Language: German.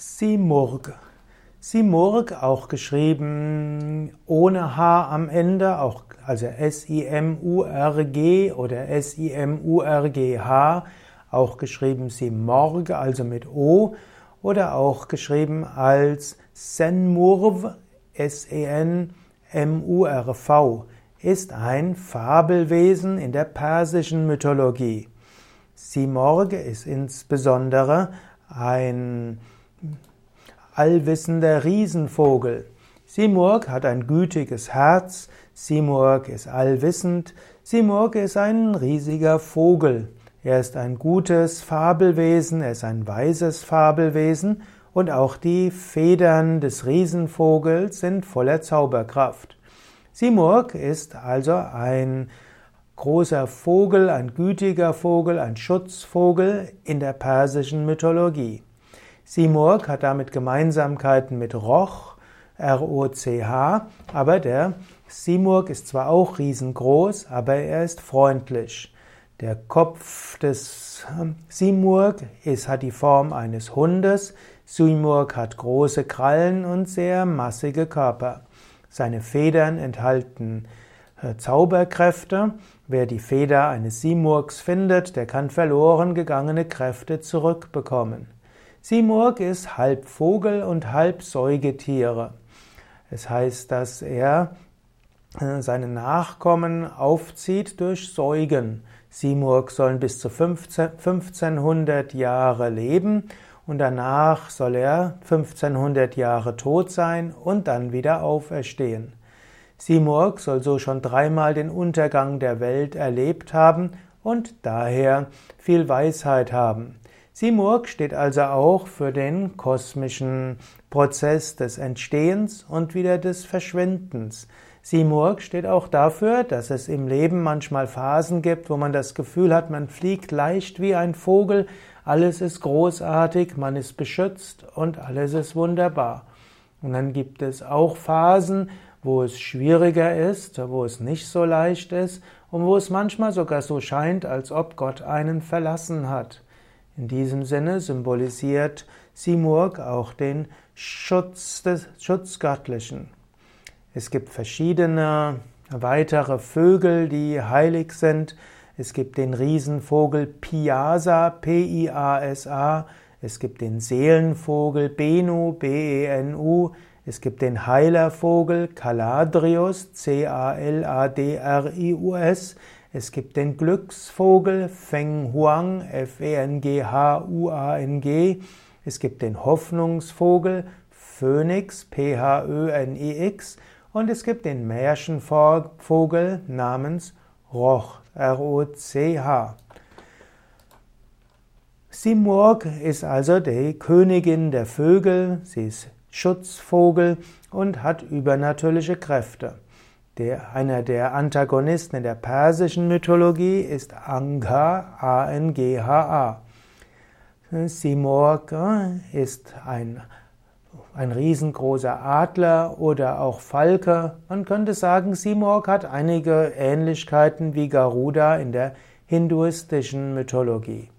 Simurg. Simurg, auch geschrieben ohne H am Ende, auch, also S-I-M-U-R-G oder S-I-M-U-R-G-H, auch geschrieben Simorg, also mit O, oder auch geschrieben als Senmurv, S-E-N-M-U-R-V, ist ein Fabelwesen in der persischen Mythologie. Simorg ist insbesondere ein allwissender Riesenvogel. Simurg hat ein gütiges Herz, Simurg ist allwissend, Simurg ist ein riesiger Vogel. Er ist ein gutes Fabelwesen, er ist ein weises Fabelwesen und auch die Federn des Riesenvogels sind voller Zauberkraft. Simurg ist also ein großer Vogel, ein gütiger Vogel, ein Schutzvogel in der persischen Mythologie. Simurg hat damit Gemeinsamkeiten mit Roch, R-O-C-H, aber der Simurg ist zwar auch riesengroß, aber er ist freundlich. Der Kopf des ähm, Simurg ist, hat die Form eines Hundes. Simurg hat große Krallen und sehr massige Körper. Seine Federn enthalten äh, Zauberkräfte. Wer die Feder eines Simurgs findet, der kann verloren gegangene Kräfte zurückbekommen. Simurg ist halb Vogel und halb Säugetiere. Es heißt, dass er äh, seine Nachkommen aufzieht durch Säugen. Simurg sollen bis zu 15, 1500 Jahre leben und danach soll er 1500 Jahre tot sein und dann wieder auferstehen. Simurg soll so schon dreimal den Untergang der Welt erlebt haben und daher viel Weisheit haben. Simurg steht also auch für den kosmischen Prozess des Entstehens und wieder des Verschwindens. Simurg steht auch dafür, dass es im Leben manchmal Phasen gibt, wo man das Gefühl hat, man fliegt leicht wie ein Vogel, alles ist großartig, man ist beschützt und alles ist wunderbar. Und dann gibt es auch Phasen, wo es schwieriger ist, wo es nicht so leicht ist und wo es manchmal sogar so scheint, als ob Gott einen verlassen hat. In diesem Sinne symbolisiert Simurg auch den Schutz des Schutzgöttlichen. Es gibt verschiedene weitere Vögel, die heilig sind. Es gibt den Riesenvogel Piasa, P-I-A-S-A. Es gibt den Seelenvogel Benu, B-E-N-U. Es gibt den Heilervogel Caladrius, C-A-L-A-D-R-I-U-S. Es gibt den Glücksvogel Feng Huang, F-E-N-G-H-U-A-N-G. Es gibt den Hoffnungsvogel Phönix, P-H-Ö-N-I-X. Und es gibt den Märchenvogel namens Roch, R-O-C-H. Simurg ist also die Königin der Vögel, sie ist Schutzvogel und hat übernatürliche Kräfte. Der, einer der Antagonisten in der persischen Mythologie ist Angha, A-N-G-H-A. Simorg ist ein, ein riesengroßer Adler oder auch Falke. Man könnte sagen, Simorg hat einige Ähnlichkeiten wie Garuda in der hinduistischen Mythologie.